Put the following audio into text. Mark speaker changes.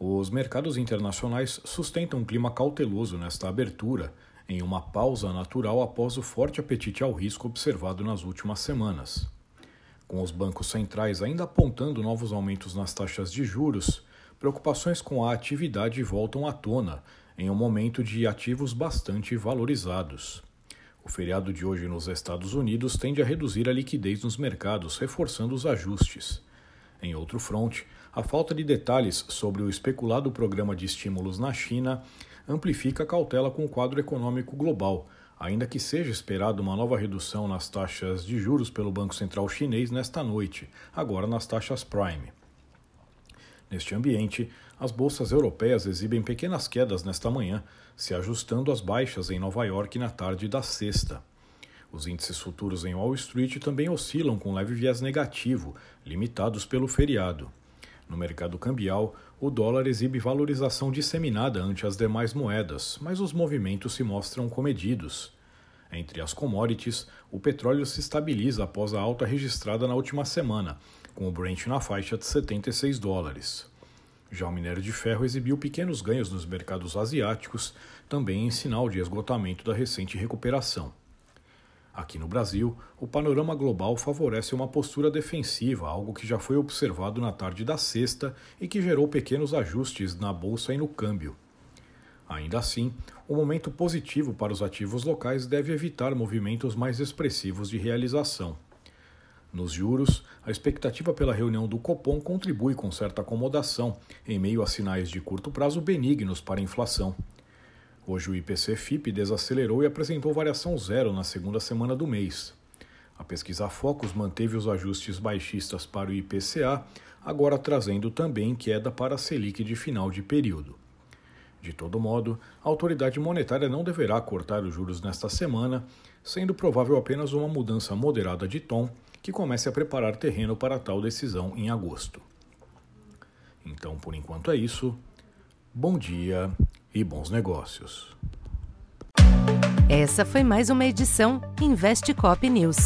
Speaker 1: Os mercados internacionais sustentam um clima cauteloso nesta abertura, em uma pausa natural após o forte apetite ao risco observado nas últimas semanas. Com os bancos centrais ainda apontando novos aumentos nas taxas de juros, preocupações com a atividade voltam à tona, em um momento de ativos bastante valorizados. O feriado de hoje nos Estados Unidos tende a reduzir a liquidez nos mercados, reforçando os ajustes. Em outro fronte, a falta de detalhes sobre o especulado programa de estímulos na China amplifica a cautela com o quadro econômico global, ainda que seja esperada uma nova redução nas taxas de juros pelo Banco Central Chinês nesta noite, agora nas taxas Prime. Neste ambiente, as bolsas europeias exibem pequenas quedas nesta manhã, se ajustando às baixas em Nova York na tarde da sexta. Os índices futuros em Wall Street também oscilam com leve viés negativo, limitados pelo feriado. No mercado cambial, o dólar exibe valorização disseminada ante as demais moedas, mas os movimentos se mostram comedidos. Entre as commodities, o petróleo se estabiliza após a alta registrada na última semana, com o Brent na faixa de 76 dólares. Já o minério de ferro exibiu pequenos ganhos nos mercados asiáticos, também em sinal de esgotamento da recente recuperação. Aqui no Brasil, o panorama global favorece uma postura defensiva, algo que já foi observado na tarde da sexta e que gerou pequenos ajustes na bolsa e no câmbio. Ainda assim, o momento positivo para os ativos locais deve evitar movimentos mais expressivos de realização. Nos juros, a expectativa pela reunião do Copom contribui com certa acomodação, em meio a sinais de curto prazo benignos para a inflação. Hoje o IPC-FIP desacelerou e apresentou variação zero na segunda semana do mês. A pesquisa Focus manteve os ajustes baixistas para o IPCA, agora trazendo também queda para a Selic de final de período. De todo modo, a autoridade monetária não deverá cortar os juros nesta semana, sendo provável apenas uma mudança moderada de tom que comece a preparar terreno para tal decisão em agosto. Então, por enquanto é isso. Bom dia e bons negócios.
Speaker 2: Essa foi mais uma edição Investe Cop News.